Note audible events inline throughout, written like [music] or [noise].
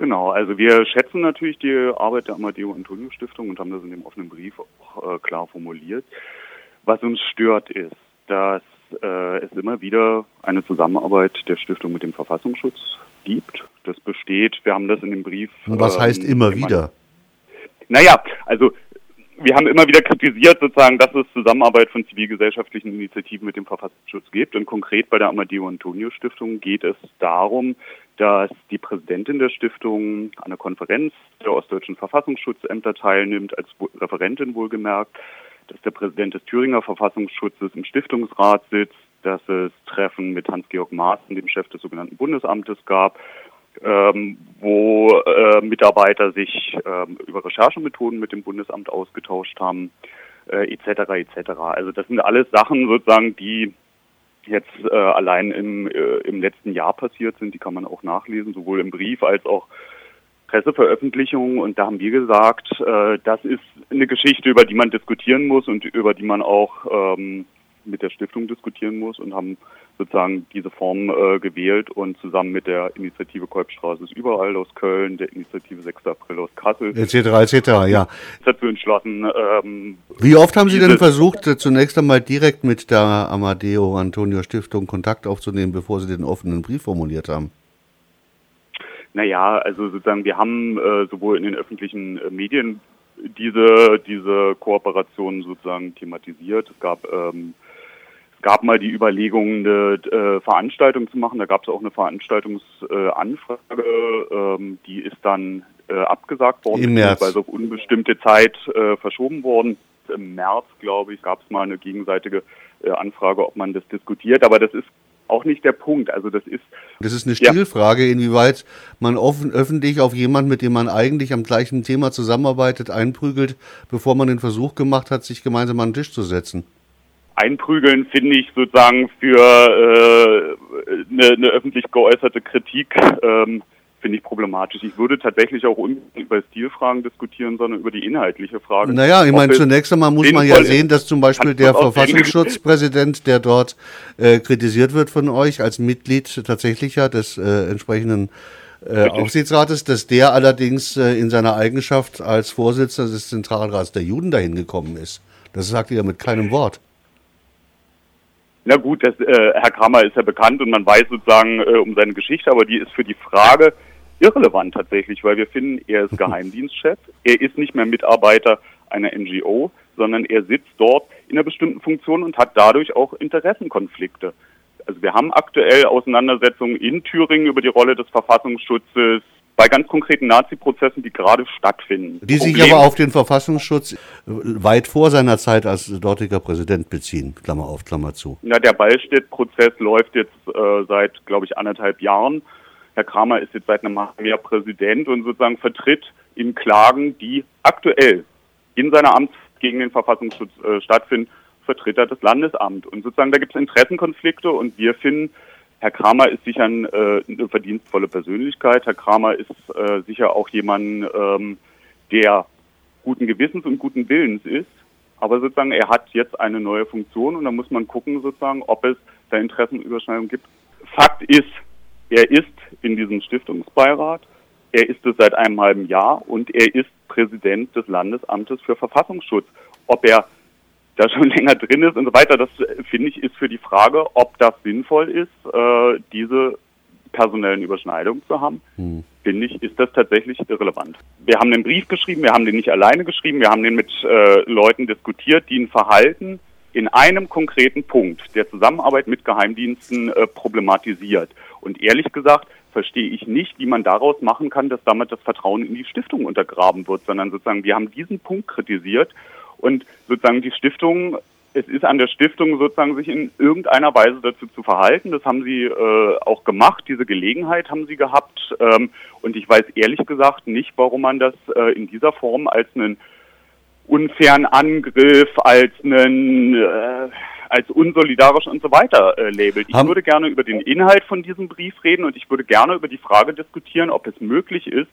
Genau, also wir schätzen natürlich die Arbeit der Amadeo Antonio Stiftung und haben das in dem offenen Brief auch äh, klar formuliert. Was uns stört ist, dass äh, es immer wieder eine Zusammenarbeit der Stiftung mit dem Verfassungsschutz gibt. Das besteht, wir haben das in dem Brief. Was ähm, heißt immer wieder? Naja, also wir haben immer wieder kritisiert, sozusagen, dass es Zusammenarbeit von zivilgesellschaftlichen Initiativen mit dem Verfassungsschutz gibt. Und konkret bei der Amadeo Antonio Stiftung geht es darum, dass die Präsidentin der Stiftung an der Konferenz der ostdeutschen Verfassungsschutzämter teilnimmt, als Referentin wohlgemerkt, dass der Präsident des Thüringer Verfassungsschutzes im Stiftungsrat sitzt, dass es Treffen mit Hans-Georg Maaßen, dem Chef des sogenannten Bundesamtes, gab, ähm, wo äh, Mitarbeiter sich ähm, über Recherchemethoden mit dem Bundesamt ausgetauscht haben, äh, etc. etc. Also das sind alles Sachen sozusagen, die jetzt äh, allein im, äh, im letzten Jahr passiert sind, die kann man auch nachlesen, sowohl im Brief als auch Presseveröffentlichungen. Und da haben wir gesagt, äh, das ist eine Geschichte, über die man diskutieren muss und über die man auch ähm, mit der Stiftung diskutieren muss und haben sozusagen diese Form äh, gewählt und zusammen mit der Initiative Kolbstraße ist überall aus Köln, der Initiative 6. April aus Kassel etc. etc. ja dazu entschlossen. Ähm, Wie oft haben Sie denn versucht, äh, zunächst einmal direkt mit der Amadeo Antonio Stiftung Kontakt aufzunehmen, bevor Sie den offenen Brief formuliert haben? Naja, also sozusagen, wir haben äh, sowohl in den öffentlichen äh, Medien diese, diese Kooperation sozusagen thematisiert. Es gab ähm, gab mal die Überlegung, eine äh, Veranstaltung zu machen. Da gab es auch eine Veranstaltungsanfrage, äh, ähm, die ist dann äh, abgesagt worden, Im März. auf unbestimmte Zeit äh, verschoben worden. Im März, glaube ich, gab es mal eine gegenseitige äh, Anfrage, ob man das diskutiert. Aber das ist auch nicht der Punkt. Also das ist. Das ist eine Stilfrage, ja. inwieweit man offen, öffentlich auf jemanden, mit dem man eigentlich am gleichen Thema zusammenarbeitet, einprügelt, bevor man den Versuch gemacht hat, sich gemeinsam an den Tisch zu setzen einprügeln, finde ich sozusagen für äh, eine, eine öffentlich geäußerte Kritik ähm, finde ich problematisch. Ich würde tatsächlich auch über Stilfragen diskutieren, sondern über die inhaltliche Frage. Naja, ich meine, zunächst einmal muss man ja sehen, dass zum Beispiel der Verfassungsschutzpräsident, der dort äh, kritisiert wird von euch als Mitglied tatsächlich ja des äh, entsprechenden äh, Aufsichtsrates, dass der allerdings äh, in seiner Eigenschaft als Vorsitzender des Zentralrats der Juden dahin gekommen ist. Das sagt ihr ja mit keinem Wort. Na gut, das, äh, Herr Kramer ist ja bekannt und man weiß sozusagen äh, um seine Geschichte, aber die ist für die Frage irrelevant tatsächlich, weil wir finden, er ist [laughs] Geheimdienstchef, er ist nicht mehr Mitarbeiter einer NGO, sondern er sitzt dort in einer bestimmten Funktion und hat dadurch auch Interessenkonflikte. Also wir haben aktuell Auseinandersetzungen in Thüringen über die Rolle des Verfassungsschutzes, bei ganz konkreten Nazi-Prozessen, die gerade stattfinden. Die sich Problem, aber auf den Verfassungsschutz weit vor seiner Zeit als dortiger Präsident beziehen, Klammer auf, Klammer zu. Ja, der Ballstedt-Prozess läuft jetzt äh, seit, glaube ich, anderthalb Jahren. Herr Kramer ist jetzt seit einem Jahr Präsident und sozusagen vertritt in Klagen, die aktuell in seiner Amtszeit gegen den Verfassungsschutz äh, stattfinden, vertritt er das Landesamt. Und sozusagen da gibt es Interessenkonflikte und wir finden, Herr Kramer ist sicher ein, äh, eine verdienstvolle Persönlichkeit. Herr Kramer ist äh, sicher auch jemand, ähm, der guten Gewissens und guten Willens ist. Aber sozusagen, er hat jetzt eine neue Funktion und da muss man gucken, sozusagen, ob es da Interessenüberschneidungen gibt. Fakt ist, er ist in diesem Stiftungsbeirat. Er ist es seit einem halben Jahr und er ist Präsident des Landesamtes für Verfassungsschutz. Ob er da schon [laughs] länger drin ist und so weiter. Das finde ich ist für die Frage, ob das sinnvoll ist, äh, diese personellen Überschneidungen zu haben, hm. finde ich, ist das tatsächlich irrelevant. Wir haben den Brief geschrieben, wir haben den nicht alleine geschrieben, wir haben den mit äh, Leuten diskutiert, die ein Verhalten in einem konkreten Punkt der Zusammenarbeit mit Geheimdiensten äh, problematisiert. Und ehrlich gesagt verstehe ich nicht, wie man daraus machen kann, dass damit das Vertrauen in die Stiftung untergraben wird, sondern sozusagen wir haben diesen Punkt kritisiert und sozusagen die Stiftung, es ist an der Stiftung sozusagen sich in irgendeiner Weise dazu zu verhalten. Das haben sie äh, auch gemacht, diese Gelegenheit haben sie gehabt. Ähm, und ich weiß ehrlich gesagt nicht, warum man das äh, in dieser Form als einen unfairen Angriff, als einen äh, als unsolidarisch und so weiter äh, labelt. Ich würde gerne über den Inhalt von diesem Brief reden und ich würde gerne über die Frage diskutieren, ob es möglich ist,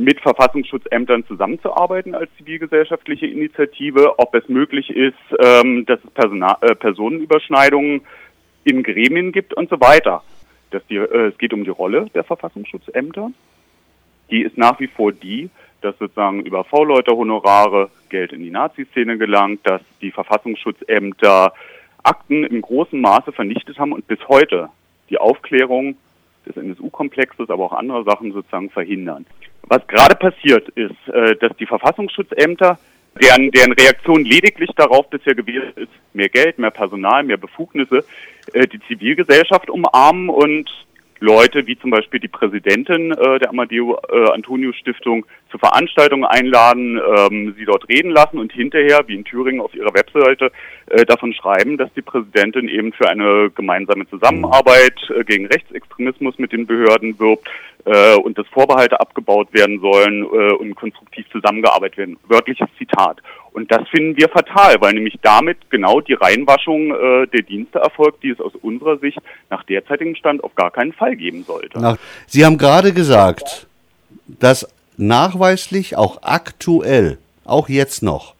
mit Verfassungsschutzämtern zusammenzuarbeiten als zivilgesellschaftliche Initiative, ob es möglich ist, ähm, dass es Personal, äh, Personenüberschneidungen in Gremien gibt und so weiter. Dass die, äh, es geht um die Rolle der Verfassungsschutzämter die ist nach wie vor die, dass sozusagen über V-Leute-Honorare Geld in die Nazi-Szene gelangt, dass die Verfassungsschutzämter Akten im großen Maße vernichtet haben und bis heute die Aufklärung des NSU-Komplexes, aber auch andere Sachen sozusagen verhindern. Was gerade passiert ist, äh, dass die Verfassungsschutzämter, deren, deren Reaktion lediglich darauf bisher gewesen ist, mehr Geld, mehr Personal, mehr Befugnisse, äh, die Zivilgesellschaft umarmen und Leute wie zum Beispiel die Präsidentin äh, der Amadeo Antonio Stiftung zu Veranstaltungen einladen, ähm, sie dort reden lassen und hinterher, wie in Thüringen auf ihrer Webseite, davon schreiben, dass die Präsidentin eben für eine gemeinsame Zusammenarbeit gegen Rechtsextremismus mit den Behörden wirbt äh, und dass Vorbehalte abgebaut werden sollen äh, und konstruktiv zusammengearbeitet werden. Wörtliches Zitat. Und das finden wir fatal, weil nämlich damit genau die Reinwaschung äh, der Dienste erfolgt, die es aus unserer Sicht nach derzeitigem Stand auf gar keinen Fall geben sollte. Nach, Sie haben gerade gesagt, dass nachweislich auch aktuell, auch jetzt noch,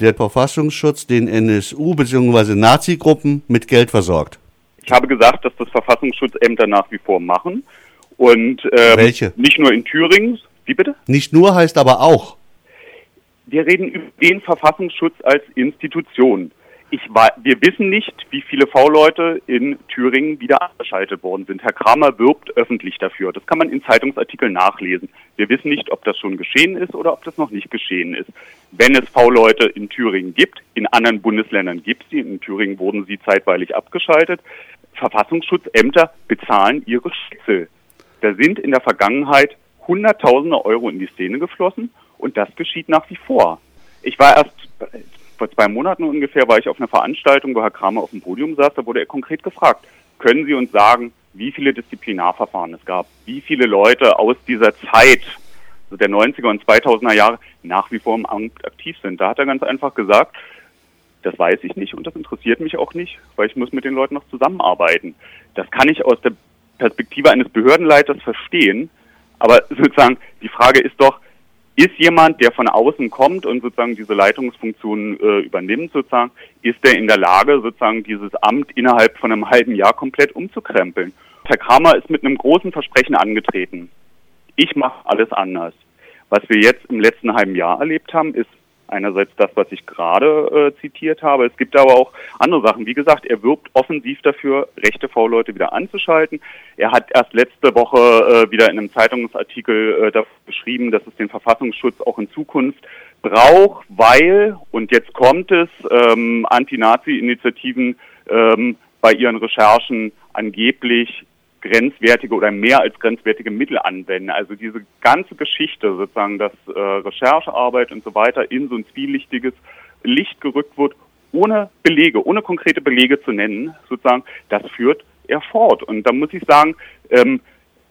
der Verfassungsschutz den NSU bzw. Nazi-Gruppen mit Geld versorgt. Ich habe gesagt, dass das Verfassungsschutzämter nach wie vor machen. Und ähm, Welche? nicht nur in Thüringen. Wie bitte? Nicht nur heißt aber auch wir reden über den Verfassungsschutz als Institution. Ich war, wir wissen nicht, wie viele V-Leute in Thüringen wieder abgeschaltet worden sind. Herr Kramer wirbt öffentlich dafür. Das kann man in Zeitungsartikeln nachlesen. Wir wissen nicht, ob das schon geschehen ist oder ob das noch nicht geschehen ist. Wenn es V-Leute in Thüringen gibt, in anderen Bundesländern gibt es sie, in Thüringen wurden sie zeitweilig abgeschaltet, Verfassungsschutzämter bezahlen ihre Schütze. Da sind in der Vergangenheit Hunderttausende Euro in die Szene geflossen und das geschieht nach wie vor. Ich war erst vor zwei Monaten ungefähr, war ich auf einer Veranstaltung, wo Herr Kramer auf dem Podium saß, da wurde er konkret gefragt, können Sie uns sagen, wie viele Disziplinarverfahren es gab, wie viele Leute aus dieser Zeit, also der 90er und 2000er Jahre, nach wie vor im Amt aktiv sind. Da hat er ganz einfach gesagt, das weiß ich nicht und das interessiert mich auch nicht, weil ich muss mit den Leuten noch zusammenarbeiten. Das kann ich aus der Perspektive eines Behördenleiters verstehen, aber sozusagen die Frage ist doch, ist jemand, der von außen kommt und sozusagen diese Leitungsfunktion äh, übernimmt, sozusagen, ist er in der Lage, sozusagen dieses Amt innerhalb von einem halben Jahr komplett umzukrempeln? Herr Kramer ist mit einem großen Versprechen angetreten. Ich mache alles anders. Was wir jetzt im letzten halben Jahr erlebt haben, ist Einerseits das, was ich gerade äh, zitiert habe. Es gibt aber auch andere Sachen. Wie gesagt, er wirbt offensiv dafür, rechte V-Leute wieder anzuschalten. Er hat erst letzte Woche äh, wieder in einem Zeitungsartikel äh, geschrieben, dass es den Verfassungsschutz auch in Zukunft braucht, weil, und jetzt kommt es, ähm, Anti-Nazi-Initiativen ähm, bei ihren Recherchen angeblich grenzwertige oder mehr als grenzwertige Mittel anwenden. Also diese ganze Geschichte, sozusagen, dass äh, Recherchearbeit und so weiter in so ein zwielichtiges Licht gerückt wird, ohne Belege, ohne konkrete Belege zu nennen, sozusagen, das führt er fort. Und da muss ich sagen, ähm,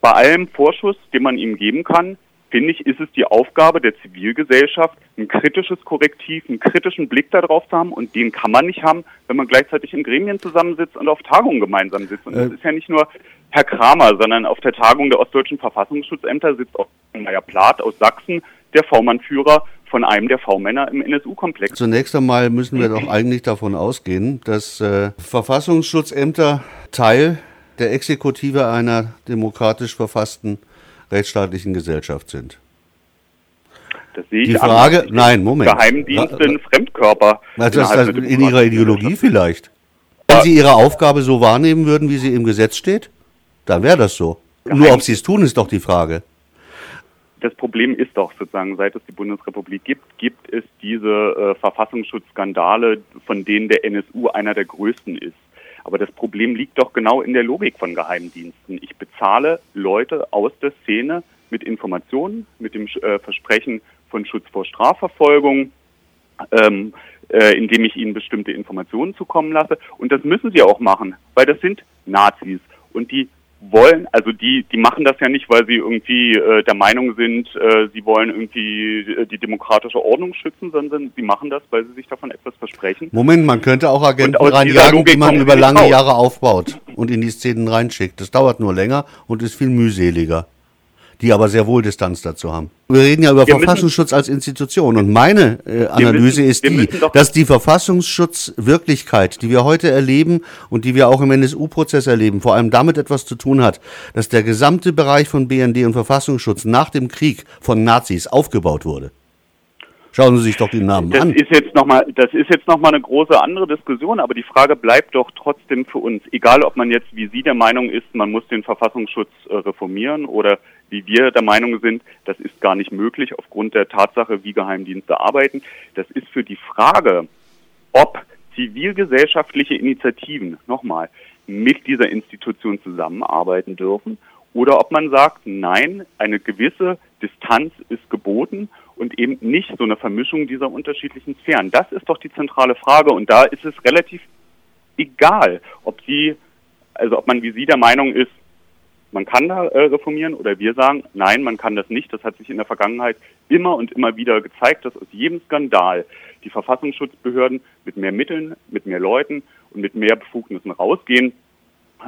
bei allem Vorschuss, den man ihm geben kann, finde ich, ist es die Aufgabe der Zivilgesellschaft, ein kritisches Korrektiv, einen kritischen Blick darauf zu haben. Und den kann man nicht haben, wenn man gleichzeitig in Gremien zusammensitzt und auf Tagungen gemeinsam sitzt. Und das äh. ist ja nicht nur Herr Kramer, sondern auf der Tagung der ostdeutschen Verfassungsschutzämter sitzt auch Meier Plath aus Sachsen, der V-Mann-Führer von einem der V-Männer im NSU-Komplex. Zunächst einmal müssen wir doch eigentlich davon ausgehen, dass äh, Verfassungsschutzämter Teil der Exekutive einer demokratisch verfassten rechtsstaatlichen Gesellschaft sind. Das sehe ich Die Frage, anders. nein, Moment. Geheimdienste sind Fremdkörper. Das ist das in Ihrer Ideologie vielleicht. Wenn Sie Ihre Aufgabe so wahrnehmen würden, wie sie im Gesetz steht, dann wäre das so. Geheim Nur ob Sie es tun, ist doch die Frage. Das Problem ist doch sozusagen, seit es die Bundesrepublik gibt, gibt es diese äh, Verfassungsschutzskandale, von denen der NSU einer der größten ist. Aber das Problem liegt doch genau in der Logik von Geheimdiensten. Ich bezahle Leute aus der Szene mit Informationen, mit dem äh, Versprechen von Schutz vor Strafverfolgung, ähm, äh, indem ich ihnen bestimmte Informationen zukommen lasse. Und das müssen sie auch machen, weil das sind Nazis. Und die wollen, also die, die machen das ja nicht, weil sie irgendwie äh, der Meinung sind, äh, sie wollen irgendwie äh, die demokratische Ordnung schützen, sondern sie machen das, weil sie sich davon etwas versprechen. Moment, man könnte auch Agenten reinjagen, die man über lange. Jahre aufbaut und in die Szenen reinschickt. Das dauert nur länger und ist viel mühseliger. Die aber sehr wohl Distanz dazu haben. Wir reden ja über wir Verfassungsschutz als Institution und meine äh, Analyse müssen, ist die, dass die Verfassungsschutzwirklichkeit, die wir heute erleben und die wir auch im NSU-Prozess erleben, vor allem damit etwas zu tun hat, dass der gesamte Bereich von BND und Verfassungsschutz nach dem Krieg von Nazis aufgebaut wurde. Schauen Sie sich doch die Namen das an. Ist jetzt noch mal, das ist jetzt nochmal eine große andere Diskussion, aber die Frage bleibt doch trotzdem für uns, egal ob man jetzt wie Sie der Meinung ist, man muss den Verfassungsschutz äh, reformieren oder wie wir der Meinung sind, das ist gar nicht möglich aufgrund der Tatsache, wie Geheimdienste arbeiten. Das ist für die Frage, ob zivilgesellschaftliche Initiativen, nochmal, mit dieser Institution zusammenarbeiten dürfen oder ob man sagt, nein, eine gewisse Distanz ist geboten und eben nicht so eine Vermischung dieser unterschiedlichen Sphären. Das ist doch die zentrale Frage und da ist es relativ egal, ob Sie, also ob man wie Sie der Meinung ist, man kann da äh, reformieren oder wir sagen, nein, man kann das nicht. Das hat sich in der Vergangenheit immer und immer wieder gezeigt, dass aus jedem Skandal die Verfassungsschutzbehörden mit mehr Mitteln, mit mehr Leuten und mit mehr Befugnissen rausgehen.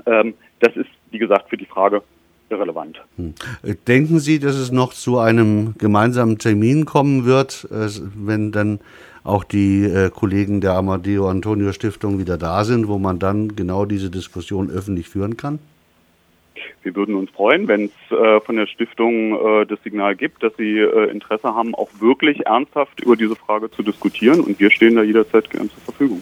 Ähm, das ist, wie gesagt, für die Frage irrelevant. Hm. Denken Sie, dass es noch zu einem gemeinsamen Termin kommen wird, äh, wenn dann auch die äh, Kollegen der Amadeo Antonio Stiftung wieder da sind, wo man dann genau diese Diskussion öffentlich führen kann? Wir würden uns freuen, wenn es äh, von der Stiftung äh, das Signal gibt, dass sie äh, Interesse haben, auch wirklich ernsthaft über diese Frage zu diskutieren. Und wir stehen da jederzeit gern zur Verfügung.